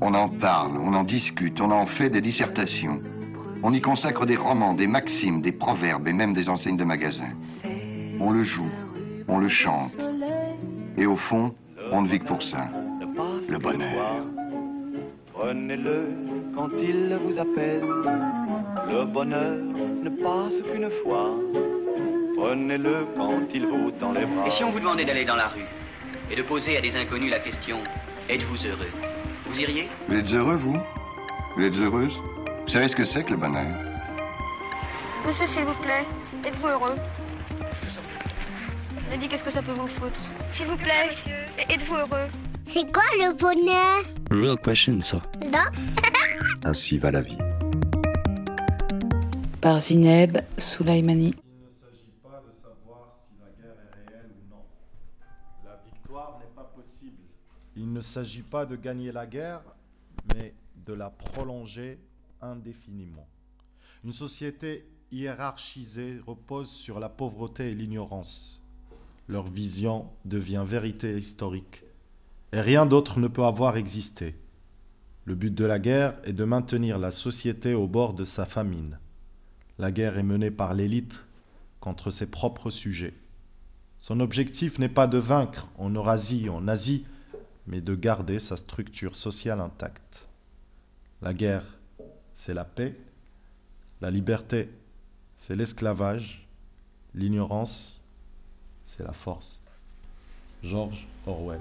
On en parle, on en discute, on en fait des dissertations. On y consacre des romans, des maximes, des proverbes et même des enseignes de magasins. On le joue, on le chante. Et au fond, on ne vit que pour ça. Le bonheur. Prenez-le quand il vous appelle. Le bonheur ne passe qu'une fois. Prenez-le quand il vous tend les bras. Et si on vous demandait d'aller dans la rue et de poser à des inconnus la question Êtes-vous heureux? Vous iriez Vous êtes heureux, vous Vous êtes heureuse Vous savez ce que c'est que le bonheur Monsieur, s'il vous plaît, êtes-vous heureux Je dit qu'est-ce que ça peut vous foutre S'il vous plaît, êtes-vous heureux C'est quoi le bonheur Real question, ça. Non Ainsi va la vie. Par Zineb Soulaimani. Il ne s'agit pas de gagner la guerre, mais de la prolonger indéfiniment. Une société hiérarchisée repose sur la pauvreté et l'ignorance. Leur vision devient vérité historique. Et rien d'autre ne peut avoir existé. Le but de la guerre est de maintenir la société au bord de sa famine. La guerre est menée par l'élite contre ses propres sujets. Son objectif n'est pas de vaincre en Eurasie, en Asie, mais de garder sa structure sociale intacte. La guerre, c'est la paix. La liberté, c'est l'esclavage. L'ignorance, c'est la force. George Orwell.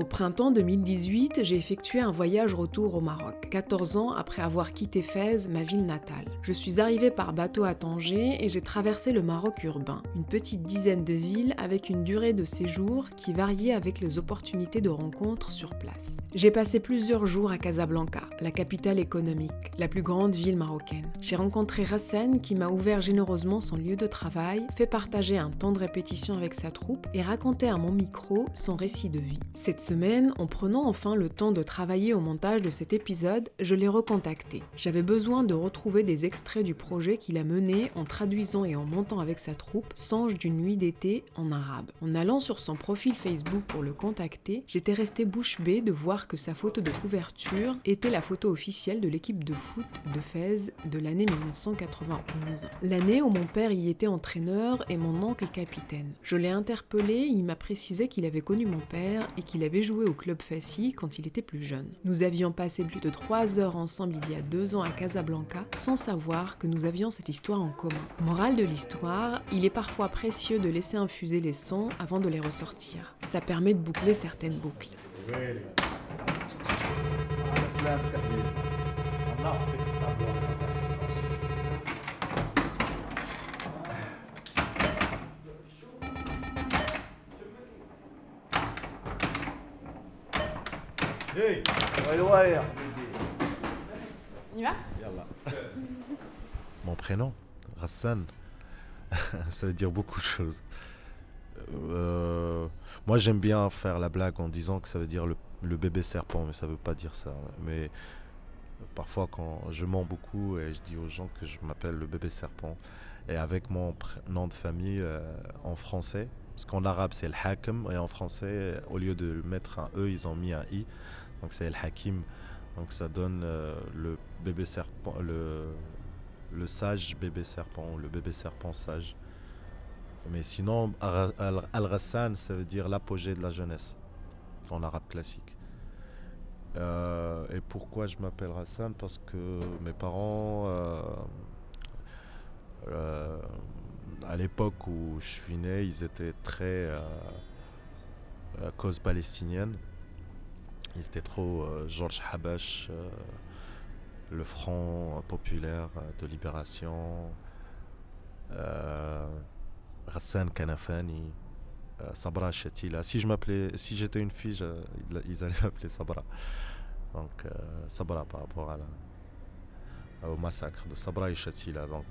Au printemps 2018, j'ai effectué un voyage retour au Maroc, 14 ans après avoir quitté Fès, ma ville natale. Je suis arrivée par bateau à Tanger et j'ai traversé le Maroc urbain, une petite dizaine de villes avec une durée de séjour qui variait avec les opportunités de rencontres sur place. J'ai passé plusieurs jours à Casablanca, la capitale économique, la plus grande ville marocaine. J'ai rencontré Hassan qui m'a ouvert généreusement son lieu de travail, fait partager un temps de répétition avec sa troupe et raconté à mon micro son récit de vie. Semaine, en prenant enfin le temps de travailler au montage de cet épisode, je l'ai recontacté. J'avais besoin de retrouver des extraits du projet qu'il a mené en traduisant et en montant avec sa troupe Songe d'une nuit d'été en arabe. En allant sur son profil Facebook pour le contacter, j'étais restée bouche bée de voir que sa photo de couverture était la photo officielle de l'équipe de foot de Fès de l'année 1991. L'année où mon père y était entraîneur et mon oncle capitaine. Je l'ai interpellé, il m'a précisé qu'il avait connu mon père et qu'il avait joué au club Fassi quand il était plus jeune. Nous avions passé plus de trois heures ensemble il y a deux ans à Casablanca sans savoir que nous avions cette histoire en commun. Morale de l'histoire, il est parfois précieux de laisser infuser les sons avant de les ressortir. Ça permet de boucler certaines boucles. Hey Mon prénom, Hassan, ça veut dire beaucoup de choses. Euh, moi, j'aime bien faire la blague en disant que ça veut dire le, bébé serpent, mais ça veut pas dire ça. Mais parfois, quand je mens beaucoup et je dis aux gens que je m'appelle le bébé serpent, et avec mon nom de famille euh, en français, parce qu'en arabe c'est le hakim, et en français, au lieu de mettre un E, ils ont mis un I, donc c'est le hakim. Donc ça donne euh, le bébé serpent, le, sage bébé serpent, le bébé serpent sage. Mais sinon, Al-Rassan, ça veut dire l'apogée de la jeunesse, en arabe classique. Euh, et pourquoi je m'appelle Hassan Parce que mes parents, euh, à l'époque où je suis né, ils étaient très euh, euh, cause palestinienne. Ils étaient trop euh, Georges Habash, euh, le Front populaire de libération, Hassan Kanafani, Sabra Chatila. Si je m'appelais, si j'étais une fille, ils- allaient m'appeler Sabra. Donc Sabra par rapport à la- au massacre de Sabra et Chatila. Donc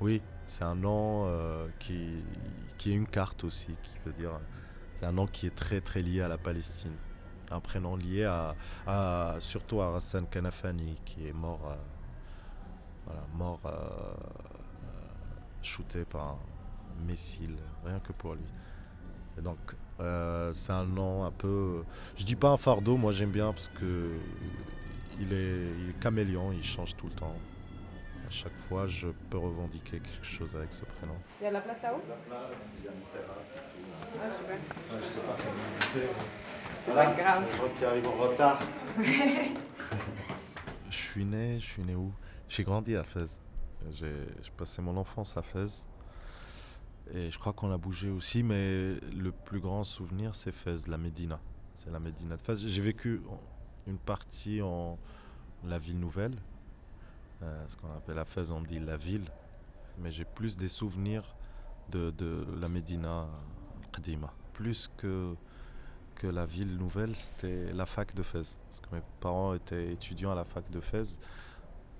oui, c'est un nom euh, qui, qui est une carte aussi, qui veut dire, c'est un nom qui est très très lié à la Palestine. Un prénom lié à, surtout à Hassan Kanafani qui est mort, euh, voilà, mort euh, shooté par un missile, rien que pour lui. Et donc, c'est un nom un peu. Je dis pas un fardeau, moi j'aime bien parce que il est, il est caméléon, il change tout le temps. À chaque fois, je peux revendiquer quelque chose avec ce prénom. Il y a de la place là-haut La place, il y a une terrasse et tout. Ah, super. je sais pas comment visiter. C'est pas grave. Je vois qu'il arrive en retard. je suis né, je suis né où? J'ai grandi à Fès. J'ai passé mon enfance à Fès. Et je crois qu'on a bougé aussi, mais le plus grand souvenir, c'est Fès, la Médina. C'est la Médina de Fès. J'ai vécu une partie en la ville nouvelle. Euh, ce qu'on appelle à Fès, on dit la ville. Mais j'ai plus des souvenirs de, de la Médina Qadima. Plus que, que la ville nouvelle, c'était la fac de Fès. Parce que mes parents étaient étudiants à la fac de Fès.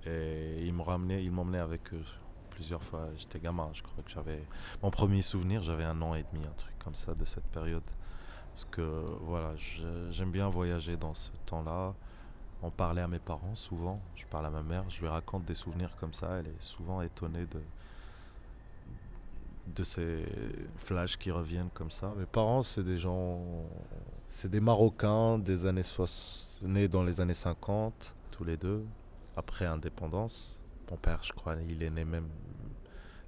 Et ils me ils m'emmenaient avec eux plusieurs fois. J'étais gamin, je crois que j'avais. Mon premier souvenir, j'avais un an et demi, un truc comme ça de cette période. Parce que voilà, j'aime bien voyager dans ce temps-là. On parlait à mes parents souvent. Je parle à ma mère, je lui raconte des souvenirs comme ça. Elle est souvent étonnée de, ces flashs qui reviennent comme ça. Mes parents, c'est des gens. C'est des Marocains des années soix- nés dans les années 50, tous les deux, après indépendance. Mon père, je crois, il est né même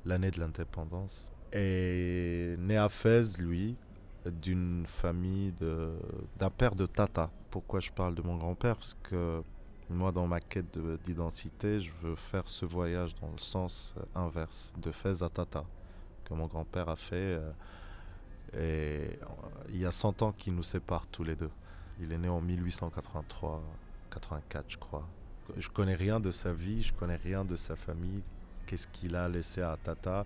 l'année de l'indépendance. Et né à Fès, lui, d'une famille d'un père de Tata. Pourquoi je parle de mon grand-père? Parce que moi, dans ma quête de- d'identité, je veux faire ce voyage dans le sens euh, inverse, de Fès à Tata, que mon grand-père a fait. euh, et euh, il y a 100 ans qui nous séparent tous les deux. Il est né en 1883, 84, je crois. Je connais rien de sa vie, je connais rien de sa famille. Qu'est-ce qu'il a laissé à Tata?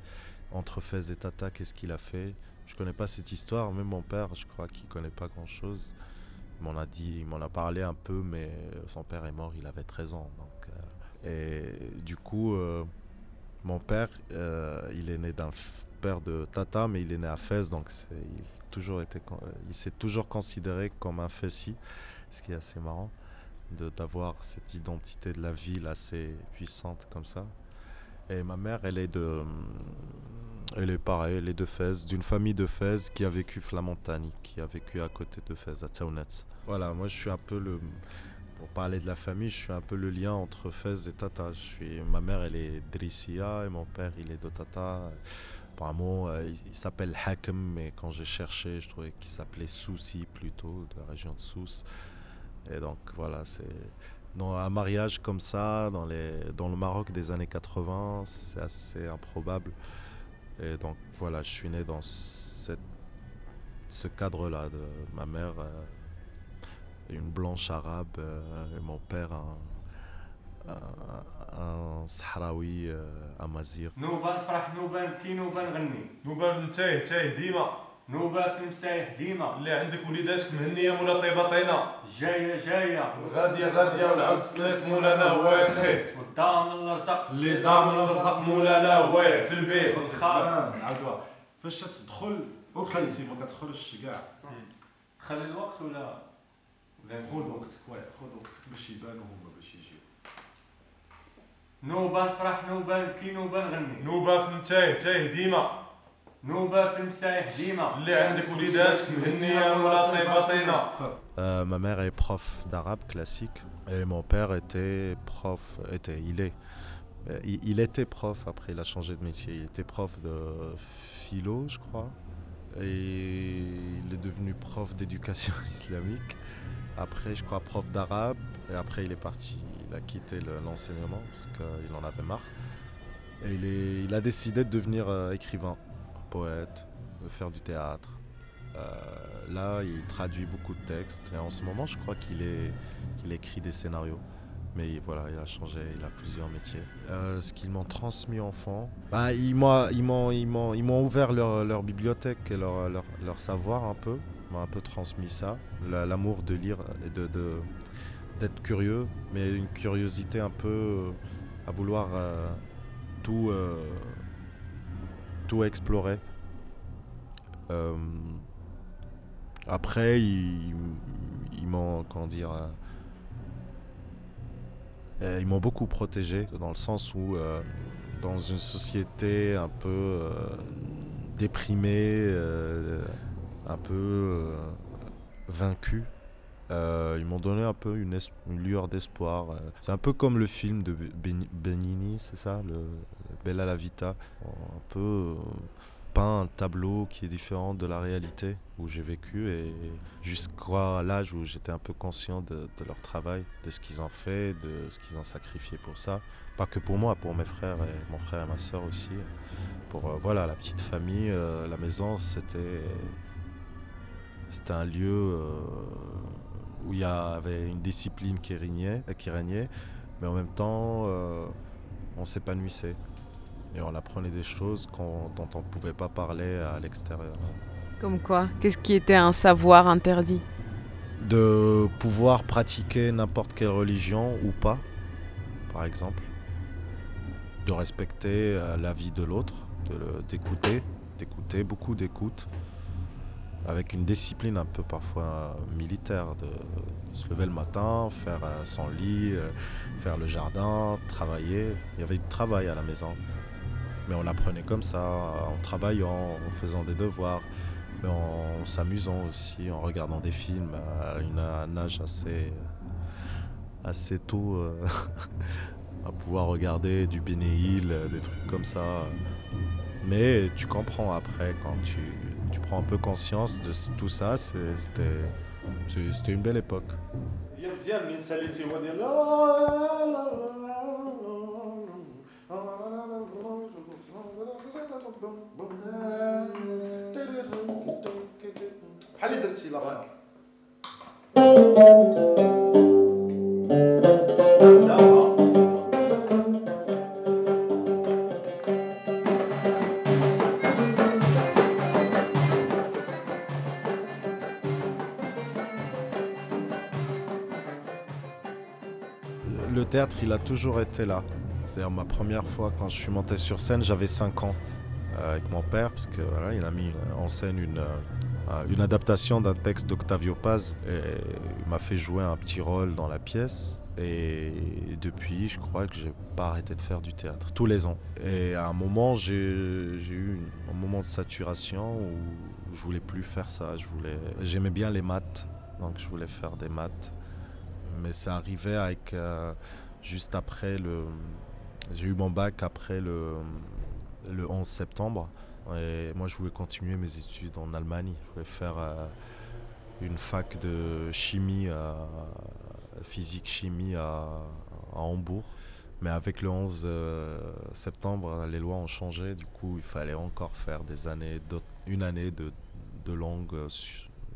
Entre Fès et Tata, qu'est-ce qu'il a fait? Je connais pas cette histoire. Même mon père, je crois qu'il connaît pas grand-chose. Il m'en a dit, il m'en a parlé un peu, mais son père est mort, il avait 13 ans. Donc, euh, et du coup, euh, mon père, euh, il est né d'un père de Tata, mais il est né à Fès, donc il, toujours été euh, il s'est toujours considéré comme un Fessi, ce qui est assez marrant d'avoir cette identité de la ville assez puissante comme ça. Et ma mère, elle est de, elle est pareil, elle est de Fès, d'une famille de Fès qui a vécu Flamontani, qui a vécu à côté de Fès, à Tsaounet. Voilà, moi je suis un peu le, pour parler de la famille, je suis un peu le lien entre Fès et Tata. Je suis, ma mère, elle est Drissia et mon père, il est de Tata. Apparemment, euh, il s'appelle Hakem, mais quand j'ai cherché, je trouvais qu'il s'appelait Soussi plutôt, de la région de Sousse. Et donc voilà, c'est dans un mariage comme ça, dans, les, dans le Maroc des années 80, c'est assez improbable. Et donc voilà, je suis né dans ce cadre-là. De, ma mère, euh, une blanche arabe, euh, et mon père, un, un, Sahraoui, euh, amazir. تايه نوبة في المسايح ديما. اللي عندك وليداتك مهنية مولا طيبة طينة. جاية جاية. غادية غادية والعبد السليك مولانا هو الخير والضامن الرزق. اللي ضامن الرزق مولانا هو في البيت. والخال. عاودوها فاش تدخل وخلتي ما كتخرجش كاع. خلي الوقت ولا؟ خذ وقتك واه خذ وقتك باش يبانوا هما باش يجيو. نوبة نفرح نوبة نبكي نوبة نغني. نوبة في نتايه تايه ديما. نوبة في المسايح ديما اللي عندك وليداتك مهنيه مولا طيبه طينه Euh, ma mère est prof d'arabe classique et mon père était prof, était, il est, euh, il, il était prof, après il a changé de métier, il était prof de philo, je crois, et il est devenu prof d'éducation islamique, après je crois prof d'arabe, et après il est parti, il a quitté le- l'enseignement parce qu'il en avait marre, et il, est, il a décidé de devenir euh, écrivain, poète, faire du théâtre. Euh, là, il traduit beaucoup de textes et en ce moment, je crois qu'il écrit des scénarios. Mais voilà, il a changé, il a plusieurs métiers. Euh, ce qu'ils m'ont transmis enfant, bah, ils m'ont, ouvert leur, leur bibliothèque et leur, leur, leur savoir un peu. M'ont un peu transmis ça, la- l'amour de lire et de, d'être curieux, mais une curiosité un peu à vouloir euh, tout, explorer. Euh, après, ils, m'ont, comment dire, euh, euh, ils m'ont beaucoup protégé dans le sens où, dans une société un peu déprimée, un peu vaincu. ils m'ont donné un peu une, lueur d'espoir. C'est un peu comme le film de Benigni, c'est ça, le Bella la Vita. Un peu un tableau qui est différent de la réalité où j'ai vécu et jusqu'à l'âge où j'étais un peu conscient de, leur travail, de ce qu'ils ont fait, de ce qu'ils ont sacrifié pour ça. Pas que pour moi, pour mes frères et mon frère et ma soeur aussi. Pour euh, voilà la petite famille, euh, la maison, c'était un lieu euh, où il y avait une discipline qui régnait, qui régnait mais en même temps on s'épanouissait et on apprenait des choses dont on ne pouvait pas parler à l'extérieur. Comme quoi Qu'est-ce qui était un savoir interdit? De pouvoir pratiquer n'importe quelle religion ou pas, par exemple. De respecter euh, la vie de l'autre, d'écouter, d'écouter, beaucoup d'écoute, avec une discipline un peu parfois militaire, de, se lever le matin, faire euh, son lit, euh, faire le jardin, travailler. Il y avait du travail à la maison. Mais on apprenait comme ça, en travaillant, en faisant des devoirs, mais en s'amusant aussi, en regardant des films à un âge assez, assez tôt, euh, à pouvoir regarder du Bénéil, des trucs comme ça. Mais tu comprends après, quand tu, tu prends un peu conscience de tout ça, c'était une belle époque. Le théâtre, il a toujours été là. C'est-à-dire ma première fois quand je suis monté sur scène, j'avais 5 ans avec mon père, parce qu'il il a mis en scène une, euh, une adaptation d'un texte d'Octavio Paz. Et il m'a fait jouer un petit rôle dans la pièce. Et depuis, je crois que j'ai pas arrêté de faire du théâtre, tous les ans. Et à un moment, j'ai eu un moment de saturation où je voulais plus faire ça. Je voulais, j'aimais bien les maths, donc je voulais faire des maths. Mais ça arrivait avec euh, juste après le, j'ai eu mon bac après le, le 11 septembre. Et moi, je voulais continuer mes études en Allemagne. Je voulais faire euh, une fac de chimie, physique-chimie à, Hambourg. Mais avec le 11 euh, septembre, les lois ont changé. Du coup, il fallait encore faire des années, une année de, de langue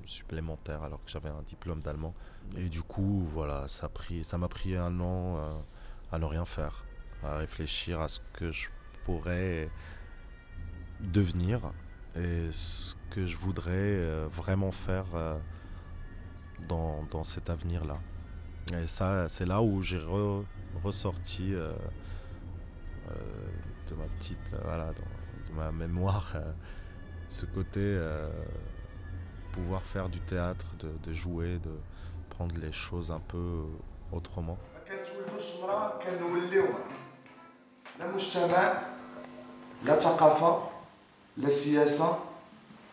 supplémentaire alors que j'avais un diplôme d'allemand. Et du coup, voilà, ça m'a pris, pris un an euh, à ne rien faire à réfléchir à ce que je pourrais devenir et ce que je voudrais euh, vraiment faire euh, dans, dans cet avenir-là. Et ça, c'est là où j'ai ressorti euh, de ma petite, voilà, de ma mémoire, ce côté pouvoir faire du théâtre, de, de jouer, de prendre les choses un peu autrement. لا مجتمع لا ثقافة لا سياسة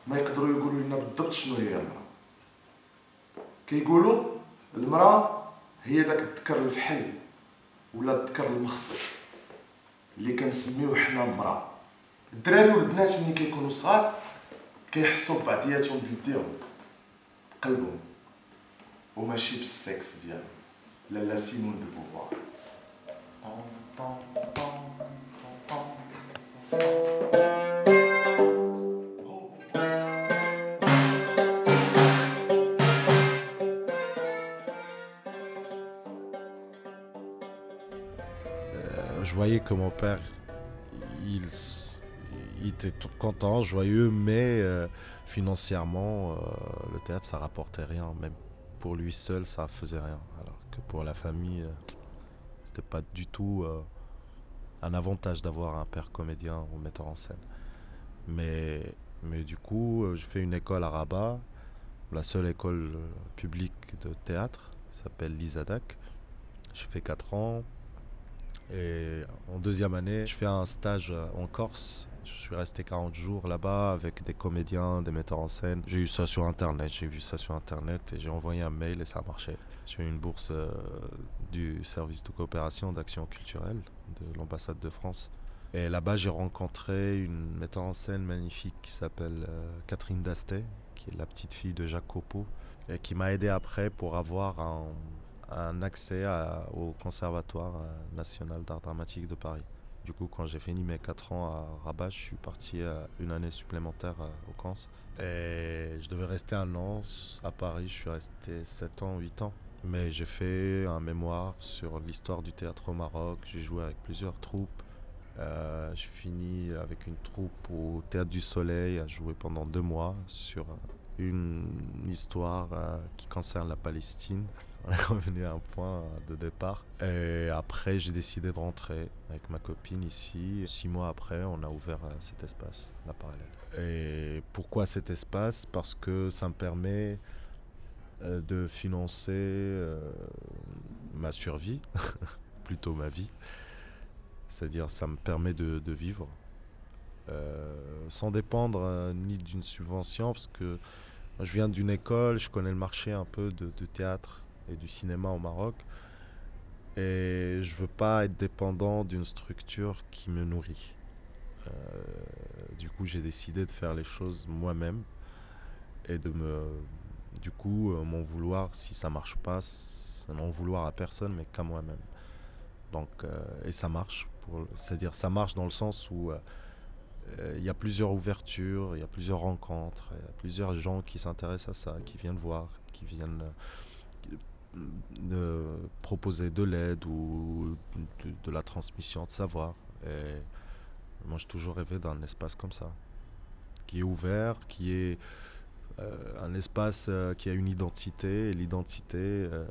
ما يقدروا يقولوا لنا بالضبط شنو هي المرأة. كيقولوا المرأة هي داك الذكر الفحل ولا الذكر المخصر اللي كنسميوه حنا مرأة الدراري والبنات ملي كيكونوا صغار كيحسوا ببعضياتهم بيديهم بقلبهم وماشي بالسكس ديالهم لالا سيمون دو بوفوار. Je voyais que mon père, il, était tout content, joyeux, mais euh, financièrement, euh, le théâtre, ça rapportait rien. Même pour lui seul, ça faisait rien. Alors que pour la famille, c'était pas du tout un avantage d'avoir un père comédien ou metteur en scène. Mais, mais du coup, je fais une école à Rabat, la seule école publique de théâtre, s'appelle l'ISADAC. Je fais 4 ans, et en deuxième année, je fais un stage en Corse. Je suis resté 40 jours là-bas avec des comédiens, des metteurs en scène. J'ai eu ça sur Internet, j'ai vu ça sur Internet et j'ai envoyé un mail et ça a marché. J'ai eu une bourse euh, du service de coopération d'action culturelle de l'ambassade de France. Et là-bas, j'ai rencontré une metteur en scène magnifique qui s'appelle euh, Catherine Dastet, qui est la petite fille de Jacques Copeau, et qui m'a aidé après pour avoir un, un accès au Conservatoire euh, national d'art dramatique de Paris. Du coup, quand j'ai fini mes 4 ans à Rabat, je suis parti une année supplémentaire au Cans. Et je devais rester un an à Paris, je suis resté 7 ans, 8 ans. Mais j'ai fait un mémoire sur l'histoire du théâtre au Maroc, j'ai joué avec plusieurs troupes. Euh, je finis avec une troupe au Théâtre du Soleil, à jouer pendant deux mois sur une histoire euh, qui concerne la Palestine. On est revenu à un point de départ. Et après, j'ai décidé de rentrer avec ma copine ici. Six mois après, on a ouvert euh, cet espace, la parallèle. Et pourquoi cet espace? Parce que ça me permet euh, de financer euh, ma survie, plutôt ma vie. C'est-à-dire, ça me permet de, vivre euh, sans dépendre euh, ni d'une subvention, parce que je viens d'une école, je connais le marché un peu de, théâtre et du cinéma au Maroc, et je veux pas être dépendant d'une structure qui me nourrit. Euh, du coup, j'ai décidé de faire les choses moi-même et de me, du coup, euh, m'en vouloir si ça marche pas, c'est n'en vouloir à personne, mais qu'à moi-même. Donc, euh, et ça marche. C'est-à-dire, ça marche dans le sens où euh, euh, il y a plusieurs ouvertures, il y a plusieurs rencontres, il y a plusieurs gens qui s'intéressent à ça, qui viennent voir, qui viennent proposer de l'aide ou de, de la transmission de savoir. Et moi, j'ai toujours rêvé d'un espace comme ça, qui est ouvert, qui est un espace euh, qui a une identité. Et l'identité, euh,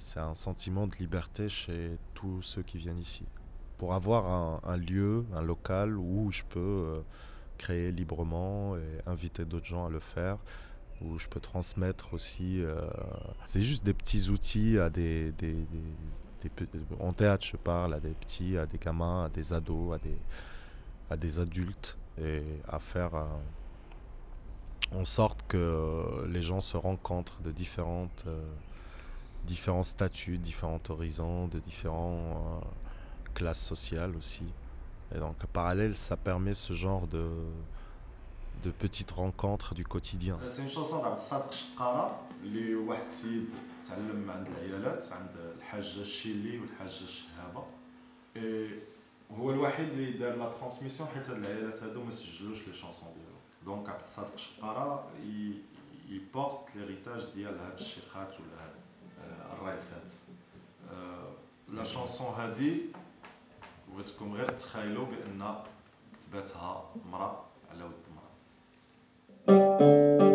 c'est un sentiment de liberté chez tous ceux qui viennent ici. Pour avoir un, lieu, un local où je peux euh, créer librement et inviter d'autres gens à le faire, où je peux transmettre aussi. euh, c'est juste des petits outils à des, des- en théâtre, je parle à des petits, à des gamins, à des ados, à des, à des adultes, et à faire euh, en sorte que les gens se rencontrent de différentes, euh, différents statuts, différents horizons, de différentes euh, classes sociales aussi. Et donc, parallèle, ça permet ce genre de, de petites rencontres du quotidien. سي اون شونسون عبد الصادق شقاره اللي واحد السيد تعلم عند العيالات عند الحاجه الشيلي والحاجه الشهابه إي هو الوحيد اللي دار لا ترانسميسيون حيت هاد العيالات هادو ما سجلوش لي شونسون ديالو دونك عبد الصادق شقاره يبورت ليريتاج ديال هاد الشيخات ولا هاد الرايسات لا شونسون هادي بغيتكم غير تخيلوا بان تباتها مرا على ود مرا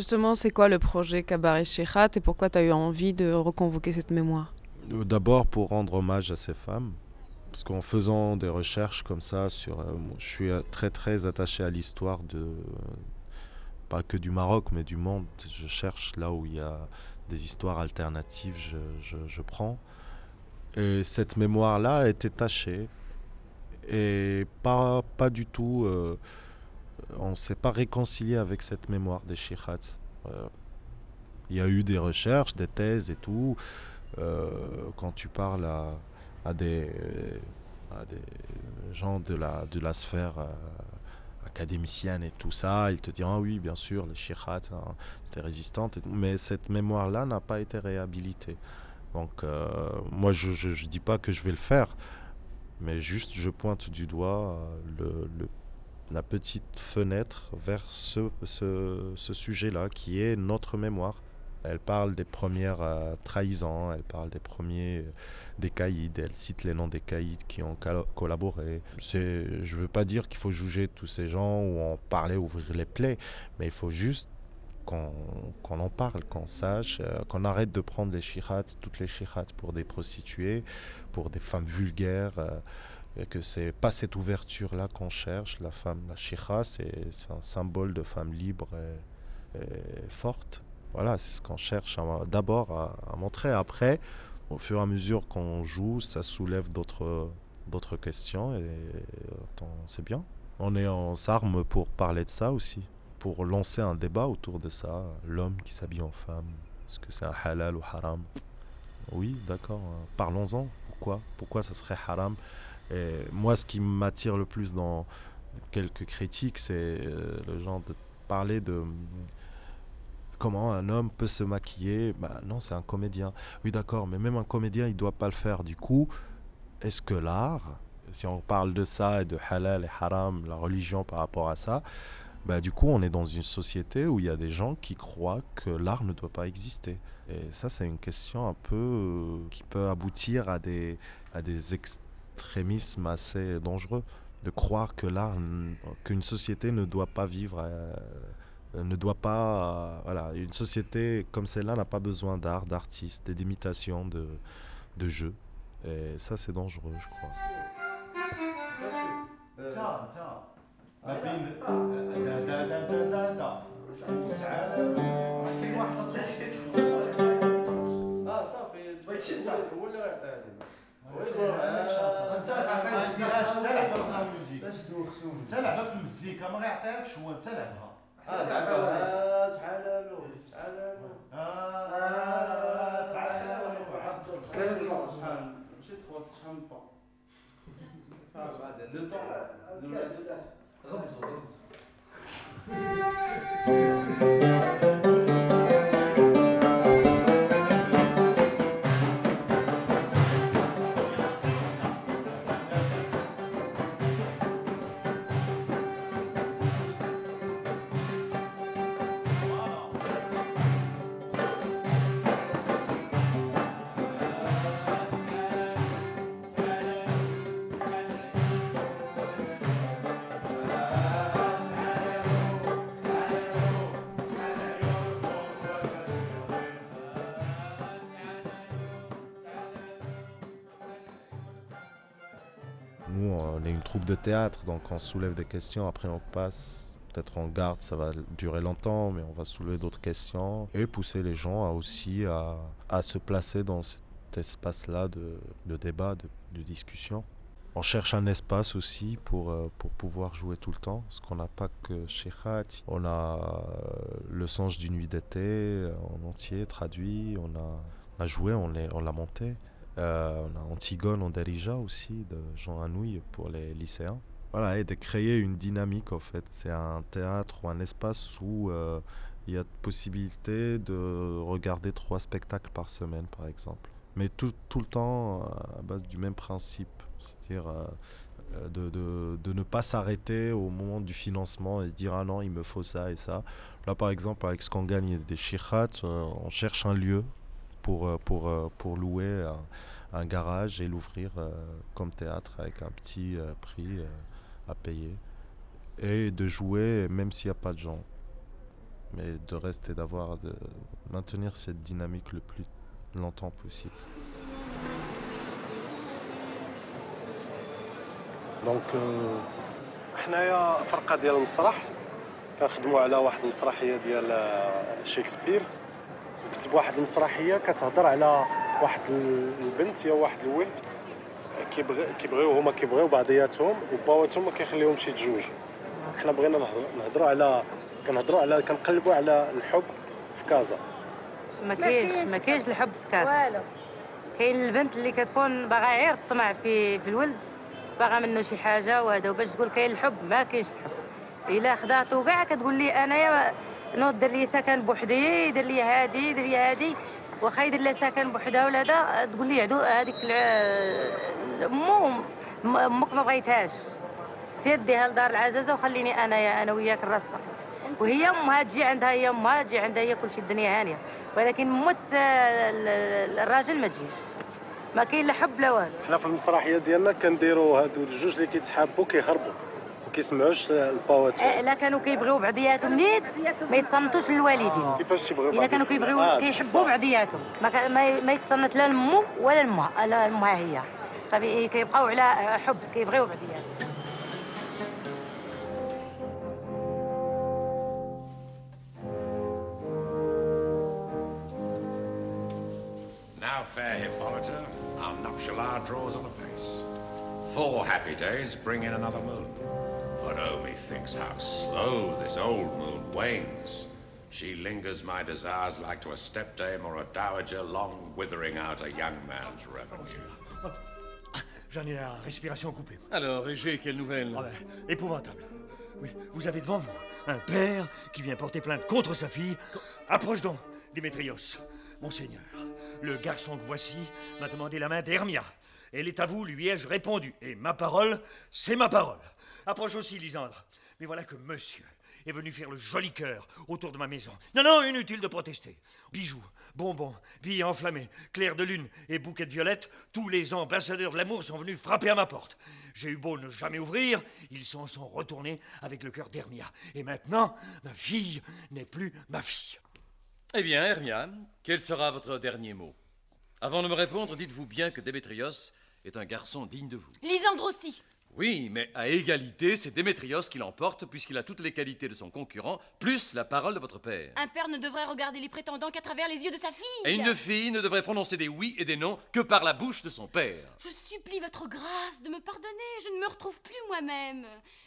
Justement, c'est quoi le projet Cabaret Shechat et pourquoi tu as eu envie de reconvoquer cette mémoire? D'abord pour rendre hommage à ces femmes. Parce qu'en faisant des recherches comme ça, sur, je suis très très attaché à l'histoire de, pas que du Maroc, mais du monde. Je cherche là où il y a des histoires alternatives, je, prends. Et cette mémoire-là été tachée. Et pas, pas du tout. Euh, on ne s'est pas réconcilié avec cette mémoire des Shikhats. Euh, il y a eu des recherches, des thèses et tout. Euh, quand tu parles à, des, gens de la, sphère académicienne et tout ça, il te diront ah oui, bien sûr, les Shikhats, hein, c'était résistante, mais cette mémoire-là n'a pas été réhabilitée. Donc, euh, moi, je ne dis pas que je vais le faire, mais juste je pointe du doigt le, la petite fenêtre vers ce, sujet-là, qui est notre mémoire. Elle parle des premières euh, trahisons, elle parle des premiers euh, des caïds, elle cite les noms des caïds qui ont collaboré. Je ne veux pas dire qu'il faut juger tous ces gens ou en parler, ouvrir les plaies, mais il faut juste qu'on en parle, qu'on sache, euh, qu'on arrête de prendre les chirats, toutes les chirats pour des prostituées, pour des femmes vulgaires. Et que c'est pas cette ouverture là qu'on cherche la femme la chira c'est un symbole de femme libre et forte voilà, c'est ce qu'on cherche d'abord à, montrer. Après, au fur et à mesure qu'on joue, ça soulève d'autres d'autres questions et c'est bien. On est en arme pour parler de ça aussi, pour lancer un débat autour de ça. L'homme qui s'habille en femme, est-ce que c'est un halal ou haram? Oui, d'accord. Parlons-en. Pourquoi? Pourquoi ça serait haram? Et moi, ce qui m'attire le plus dans quelques critiques, c'est euh, le genre de parler de comment un homme peut se maquiller bah, Non, c'est un comédien. Oui, d'accord, mais même un comédien, il ne doit pas le faire. Du coup, est-ce que l'art, si on parle de ça et de halal et haram, la religion par rapport à ça, bah, du coup, on est dans une société où il y a des gens qui croient que l'art ne doit pas exister. Et ça, c'est une question un peu euh, qui peut aboutir à des, à des extrémismes assez dangereux. De croire que l'art, qu'une société ne doit pas vivre. Euh, euh, ne doit pas. Euh, voilà, une société comme celle-là n'a pas besoin d'art, d'artistes et d'imitation de, de jeux. Et ça, c'est dangereux, je crois. انت ما في الميوزيك باش دوختو انت لعبها في المزيكا ما غيعطيهاش هو انت لعبها آه لعبها تعالى لو تعالى لو آه تعالى لو ثلاث مرات شحال ماشي تخوص شحال من طون دو طون غمزو غمزو troupe de théâtre, donc on soulève des questions, après on passe, peut-être on garde, ça va durer longtemps, mais on va soulever d'autres questions et pousser les gens aussi à, à se placer dans cet espace-là de, de, débat, de, discussion. On cherche un espace aussi pour, euh, pour pouvoir jouer tout le temps, parce qu'on n'a pas que chez Khat. On a euh, Le Songe d'une nuit d'été euh, en entier traduit, on on a joué, on l'a monté. Euh, on a Antigone en Darija aussi, de Jean Anouilh pour les lycéens. Voilà, et de créer une dynamique en fait. C'est un théâtre ou un espace où euh, il y a possibilité de regarder trois spectacles par semaine par exemple. Mais tout, tout le temps euh, à base du même principe. C'est-à-dire de, de, de, ne pas s'arrêter au moment du financement et dire ah non, il me faut ça et ça. Là par exemple, avec ce qu'on gagne des chirats, on cherche un lieu pour, euh, pour, euh, pour louer un, garage et l'ouvrir euh, comme théâtre avec un petit prix à payer. Et de jouer même s'il n'y a pas de gens. mais de rester, d'avoir, de maintenir cette dynamique le plus longtemps possible. دونك حنايا فرقه ديال المسرح كنخدموا على واحد المسرحيه ديال شكسبير كتب واحد المسرحية كتهضر على واحد البنت يا واحد الولد. كيبغي كيبغيو هما كيبغيو بعضياتهم وباواتهم ما كيخليهمش يتزوجوا حنا بغينا نهضروا على كنهضروا على كنقلبوا على الحب في كازا. ما كاينش ما كاينش الحب في كازا. والو. كاين البنت اللي كتكون باغا غير الطمع في في الولد باغا منه شي حاجة وهذا وباش تقول كاين الحب ما كاينش الحب. إلا خدعتو كاع كتقول لي أنايا نوض دير لي سكن بوحدي يدير لي هادي يدير لي هادي. واخا يدير لها سكن بوحدها ولا هذا تقول لي عدو هذيك مو أمك ما بغيتهاش. سير ديها لدار العزازة وخليني انايا أنا وياك الراس فقط. وهي أمها تجي عندها هي أمها تجي عندها هي كل شيء الدنيا هانية. ولكن موت الراجل ما تجيش. ما كاين لا حب لا والو. حنا في المسرحية ديالنا كنديروا هادو الجوج اللي كيتحابوا كيهربوا ما كيسمعوش الباوات إيه لا كانوا كيبغيو بعضياتهم نيت ما يتصنتوش للوالدين. كيفاش تيبغيو إلا كانوا كيبغيو آه كيحبوا بعضياتهم. ما ما يتصنت لا لمو ولا لمها لا لمها هي. صافي كيبقاو على حب كيبغيو بعضياتهم. Now, fair Hippolyta, our nuptial hour draws on apace. Four happy days bring in another moon. But oh, methinks how slow this old moon wanes. She lingers my desires like to a stepdame or a dowager long withering out a young man's revenue. J'en ai la respiration coupée. Alors, j'ai quelle nouvelle? Ah ben, Épouvantable. Oui, vous avez devant vous un père qui vient porter plainte contre sa fille. Approche donc, Démétrios. Monseigneur, le garçon que voici m'a demandé la main d'Hermia. Elle est à vous, lui ai-je répondu. Et ma parole, c'est ma parole. Approche aussi, Lisandre. Mais voilà que monsieur est venu faire le joli cœur autour de ma maison. Non, non, inutile de protester. Bijoux, bonbons, billes enflammés, clairs de lune et bouquets de violettes, tous les ambassadeurs de l'amour sont venus frapper à ma porte. J'ai eu beau ne jamais ouvrir, ils s'en sont retournés avec le cœur d'Hermia. Et maintenant, ma fille n'est plus ma fille. Eh bien, Hermia, quel sera votre dernier mot? Avant de me répondre, dites-vous bien que Démétrios est un garçon digne de vous. Lisandre aussi Oui, mais à égalité, c'est Démétrios qui l'emporte, puisqu'il a toutes les qualités de son concurrent, plus la parole de votre père. Un père ne devrait regarder les prétendants qu'à travers les yeux de sa fille Et une fille ne devrait prononcer des oui et des non que par la bouche de son père. Je supplie votre grâce de me pardonner, je ne me retrouve plus moi-même.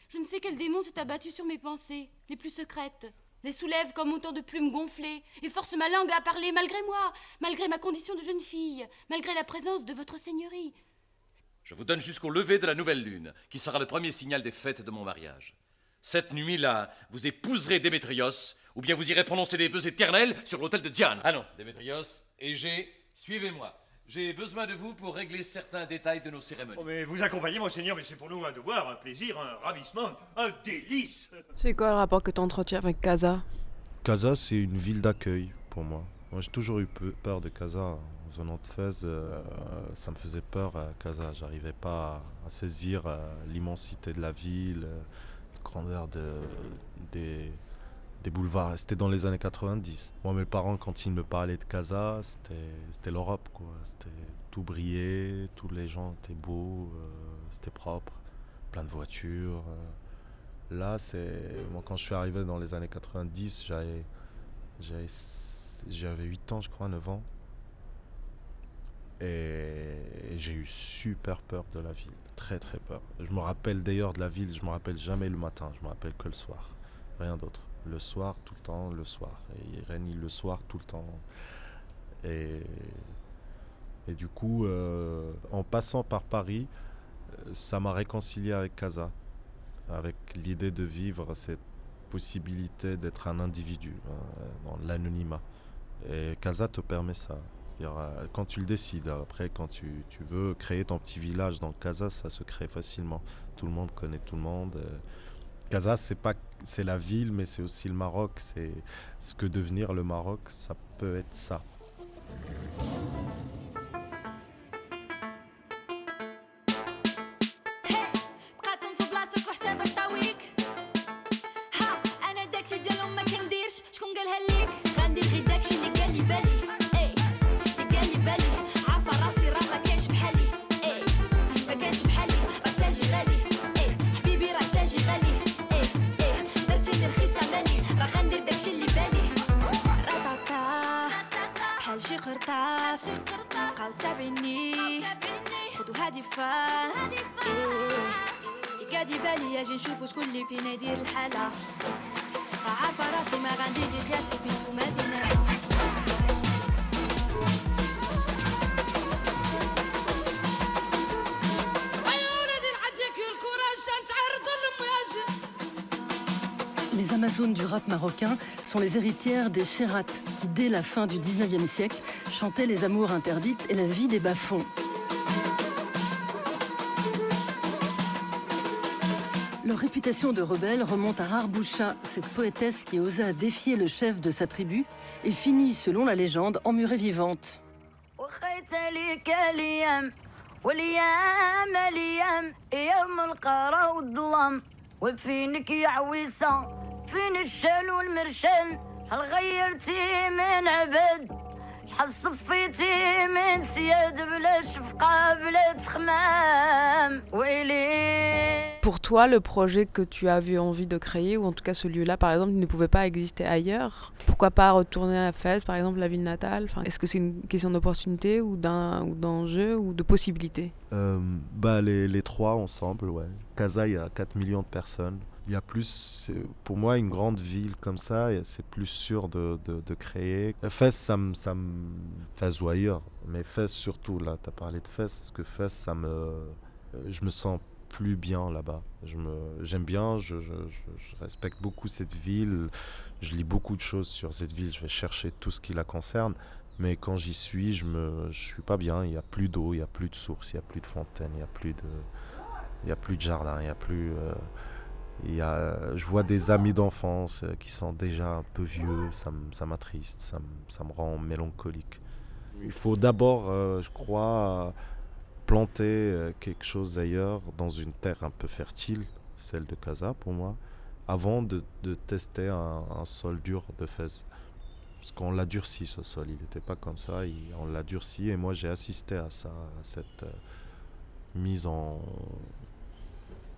Je ne sais quel démon s'est abattu sur mes pensées, les plus secrètes les soulève comme autant de plumes gonflées, et force ma langue à parler malgré moi, malgré ma condition de jeune fille, malgré la présence de votre seigneurie. Je vous donne jusqu'au lever de la nouvelle lune, qui sera le premier signal des fêtes de mon mariage. Cette nuit-là, vous épouserez Démétrios, ou bien vous irez prononcer des vœux éternels sur l'autel de Diane. Allons, Démétrios, et j'ai, suivez-moi. J'ai besoin de vous pour régler certains détails de nos cérémonies. Oh, mais vous accompagnez, monseigneur, mais c'est pour nous un devoir, un plaisir, un ravissement, un délice. C'est quoi le rapport que tu entretiens avec Casa? Casa, c'est une ville d'accueil pour moi. Moi, j'ai toujours eu peur de Casa. Venant de Fès, euh, ça me faisait peur à Casa. J'arrivais pas à, saisir euh, l'immensité de la ville, euh, la grandeur de, des, des boulevards. C'était dans les années 90. Moi, mes parents, quand ils me parlaient de Casa, c'était l'Europe. C'était tout brillait, tous les gens étaient beaux, euh, c'était propre, plein de voitures. euh. Là, c'est. Moi, quand je suis arrivé dans les années 90, j'avais. j'avais- J'avais 8 ans, je crois, 9 ans. Et, j'ai eu super peur de la ville. Très, très peur. Je me rappelle d'ailleurs de la ville, je me rappelle jamais le matin, je me rappelle que le soir. Rien d'autre. Le soir, tout le temps, le soir. Et il règne le soir, tout le temps. Et, et du coup, euh, en passant par Paris, euh, ça m'a réconcilié avec Casa, avec l'idée de vivre cette possibilité d'être un individu euh, dans l'anonymat. Et Casa te permet ça. C'est-à-dire, euh, quand tu le décides, après, quand tu, tu veux créer ton petit village dans Casa, ça se crée facilement. Tout le monde connaît tout le monde. euh. Casa, c'est pas, c'est la ville, mais c'est aussi le Maroc. C'est ce que devenir le Maroc, ça peut être ça. Les héritières des Chérat, qui dès la fin du 19e siècle chantaient les amours interdites et la vie des bas-fonds. Leur réputation de rebelle remonte à Harboucha, cette poétesse qui osa défier le chef de sa tribu et finit, selon la légende, emmurée vivante. وفينك يا عويصة فين الشال والمرشال هل غيرتي من عبد هل صفيتي من سياد بلا شفقة بلا تخمام ويلي Pour toi, le projet que tu avais envie de créer, ou en tout cas ce lieu-là, par exemple, ne pouvait pas exister ailleurs Pourquoi pas retourner à Fès, par exemple, la ville natale enfin, Est-ce que c'est une question d'opportunité ou d'enjeu ou, ou de possibilité euh, bah, les, les, trois ensemble, ouais. Casa, il y a 4 millions de personnes. Il y a plus, pour moi, une grande ville comme ça, c'est plus sûr de, de, créer. Fès, ça me. Ça Fès ou ailleurs, mais Fès surtout, là, tu as parlé de Fès, parce que Fès, ça me. Je me sens plus bien là-bas. J'aime bien, je, je, je, respecte beaucoup cette ville, je lis beaucoup de choses sur cette ville, je vais chercher tout ce qui la concerne, mais quand j'y suis, je ne je suis pas bien, il n'y a plus d'eau, il n'y a plus de source, il n'y a plus de fontaine, il n'y a, plus de, il y a plus de jardin, il n'y a plus... Euh, il y a, je vois des amis d'enfance qui sont déjà un peu vieux, ça m'attriste, ça, ça, me rend mélancolique. Il faut d'abord, euh, je crois, planter quelque chose ailleurs, dans une terre un peu fertile, celle de Casa pour moi, avant de, de tester un, sol dur de Fès. Parce qu'on l'a durci ce sol, il n'était pas comme ça, on l'a durci et moi j'ai assisté à ça, à cette euh, mise en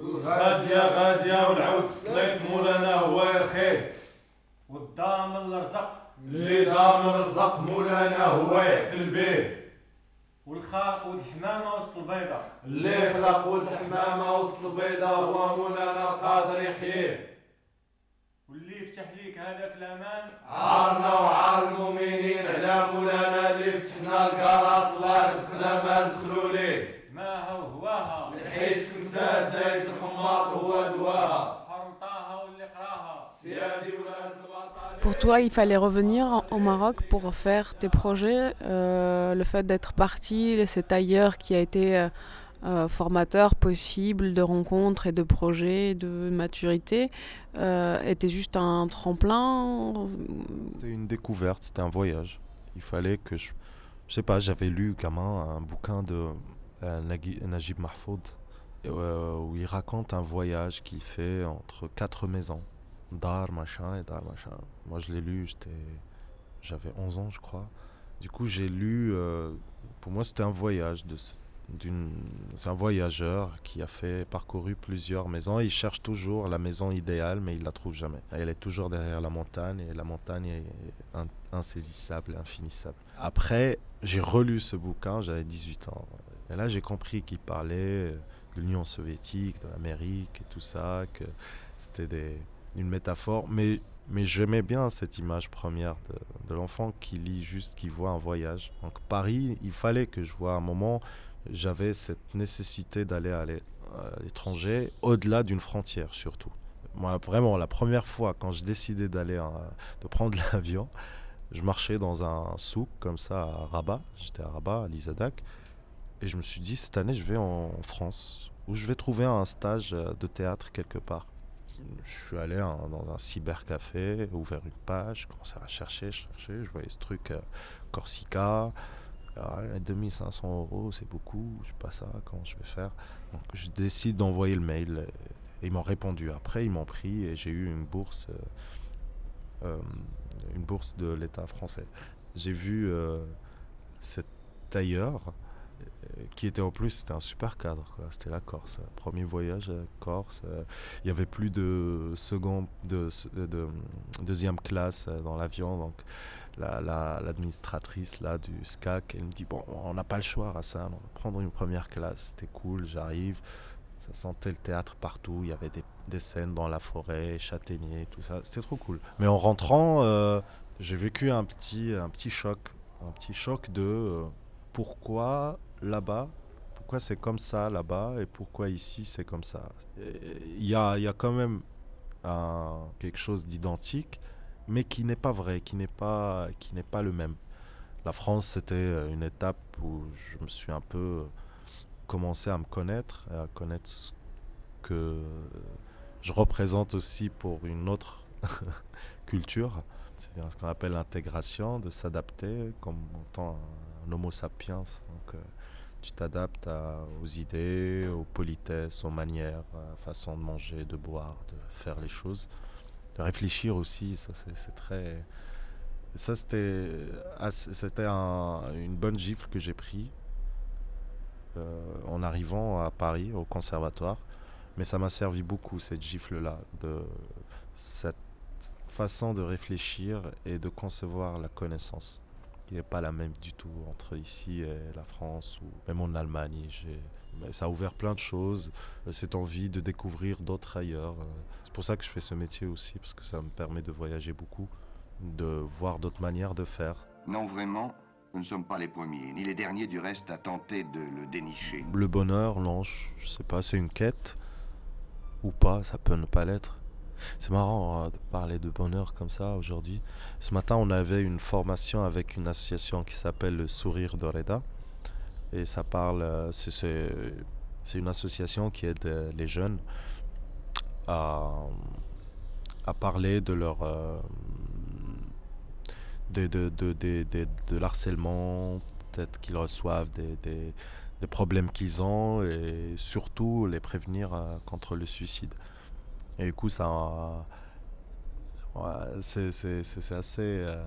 غادية غادية والعود السليط مولانا هو يرخيه والدام الرزق اللي دام الرزق مولانا هو يحفل به والخلق ولد حمامة وسط البيضة. اللي خلق ولد حمامة وسط البيضة هو مولانا قادر يحييه واللي يفتح ليك هذاك الأمان. عارنا وعار المؤمنين على مولانا اللي فتحنا القارات الله رزقنا ما ندخلوا ليه. Pour toi, il fallait revenir au Maroc pour faire tes projets. Euh, le fait d'être parti, cet ailleurs qui a été euh, formateur possible de rencontres et de projets, de maturité, euh, était juste un tremplin? C'était une découverte, c'était un voyage. Il fallait que je. Je sais pas, j'avais lu gamin un bouquin de Najib Mahfoud où il raconte un voyage qu'il fait entre quatre maisons. Dar, machin, et Dar, machin. Moi, je l'ai lu, j'avais 11 ans, je crois. Du coup, j'ai lu. Euh, pour moi, c'était un voyage. C'est un voyageur qui a fait parcouru plusieurs maisons. Il cherche toujours la maison idéale, mais il la trouve jamais. Elle est toujours derrière la montagne et la montagne est in, insaisissable, infinissable. Après, j'ai relu ce bouquin, j'avais 18 ans. Et là, j'ai compris qu'il parlait de l'Union soviétique, de l'Amérique et tout ça, que c'était une métaphore, mais, mais j'aimais bien cette image première de, l'enfant qui lit juste, qui voit un voyage. Donc Paris, il fallait que je vois un moment, j'avais cette nécessité d'aller à l'étranger, au-delà d'une frontière surtout. Moi, vraiment, la première fois, quand je décidais d'aller, de prendre l'avion, je marchais dans un souk comme ça à Rabat, j'étais à Rabat, à Lizadak, et je me suis dit, cette année, je vais en France, où je vais trouver un stage de théâtre quelque part je suis allé dans un cybercafé, ouvert une page, je commençais à chercher, chercher, je voyais ce truc euh, Corsica, Ah, 2500 euros, c'est beaucoup, je sais pas ça, comment je vais faire Donc je décide d'envoyer le mail. Ils m'ont répondu. Après, ils m'ont pris et j'ai eu une bourse, euh, euh, une bourse de l'État français. J'ai vu euh, cet tailleur qui était en plus, c'était un super cadre. C'était la Corse. Premier voyage à Corse. il y avait plus de second, de, de deuxième classe dans l'avion. Donc l'administratrice là du SCAC, elle me dit bon, on n'a pas le choix, à ça, on va prendre une première classe. C'était cool. J'arrive. Ça sentait le théâtre partout. Il y avait des, des scènes dans la forêt, châtaigniers, tout ça. C'était trop cool. Mais en rentrant, euh, j'ai vécu un petit, un petit choc. Un petit choc de euh, pourquoi là-bas, pourquoi c'est comme ça là-bas et pourquoi ici c'est comme ça? Il y a, y a, quand même quelque chose d'identique, mais qui n'est pas vrai, qui n'est pas, qui n'est pas le même. La France, c'était une étape où je me suis un peu commencer à me connaître, à connaître ce que je représente aussi pour une autre culture, c'est-à-dire ce qu'on appelle l'intégration, de s'adapter comme étant un homo sapiens. Donc, euh, tu t'adaptes aux idées, aux politesses, aux manières, à la façon de manger, de boire, de faire les choses, de réfléchir aussi. Ça, c'est très. Ça, c'était, c'était une bonne gifle que j'ai pris euh, en arrivant à Paris, au conservatoire. Mais ça m'a servi beaucoup, cette gifle-là, de cette façon de réfléchir et de concevoir la connaissance, qui n'est pas la même du tout entre ici et la France ou même en Allemagne. Ça a ouvert plein de choses, euh, cette envie de découvrir d'autres ailleurs. Euh, c'est pour ça que je fais ce métier aussi, parce que ça me permet de voyager beaucoup, de voir d'autres manières de faire. Non, vraiment, nous ne sommes pas les premiers, ni les derniers du reste à tenter de le dénicher. Le bonheur, non, je sais pas, c'est une quête ou pas, ça peut ne pas l'être. C'est marrant hein, de parler de bonheur comme ça aujourd'hui. Ce matin, on avait une formation avec une association qui s'appelle le Sourire d'Oreda. Et ça parle, euh, c'est une association qui aide euh, les jeunes à, à parler de leur, euh, de, de, de, de, de l'harcèlement, peut-être qu'ils reçoivent des, des, problèmes qu'ils ont et surtout les prévenir euh, contre le suicide. Et du coup, ça. C'est assez. Euh,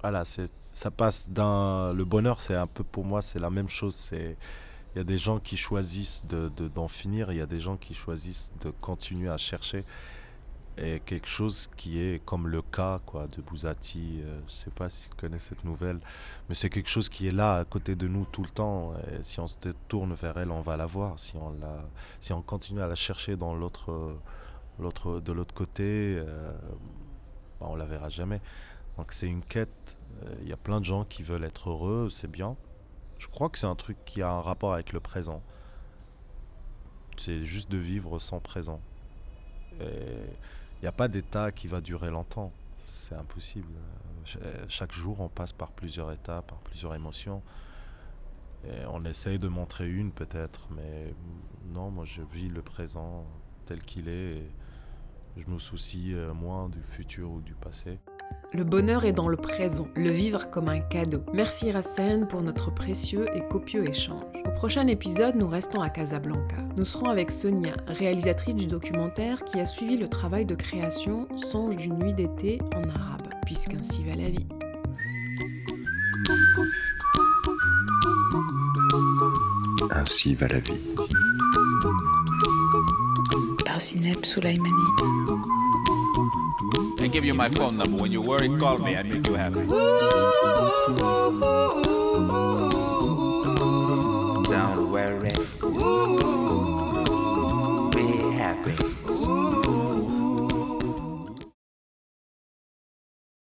voilà, ça passe d'un. Le bonheur, c'est un peu pour moi, c'est la même chose. Il y a des gens qui choisissent d'en de, d'en finir, il y a des gens qui choisissent de continuer à chercher et quelque chose qui est comme le cas quoi de Bouzati euh, je sais pas si tu connais cette nouvelle mais c'est quelque chose qui est là à côté de nous tout le temps et si on se tourne vers elle on va la voir si on la si on continue à la chercher dans l'autre l'autre de l'autre côté euh, bah, on la verra jamais. Donc c'est une quête euh, il y a plein de gens qui veulent être heureux c'est bien. Je crois que c'est un truc qui a un rapport avec le présent. C'est juste de vivre sans présent. Et n'y a pas d'état qui va durer longtemps. C'est impossible. Chaque jour, on passe par plusieurs états, par plusieurs émotions. On essaye de montrer une peut-être, mais non, moi je vis le présent tel qu'il est. Et je me soucie euh, moins du futur ou du passé. Le bonheur est dans le présent, le vivre comme un cadeau. Merci Racine pour notre précieux et copieux échange. Au prochain épisode, nous restons à Casablanca. Nous serons avec Sonia, réalisatrice du documentaire qui a suivi le travail de création Songe d'une nuit d'été en arabe, puisqu'ainsi va la vie. Ainsi va la vie. Par Zineb Soulaimani. I give you my phone number. When you're worried, call me. I make you happy. Don't worry.